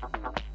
Gracias.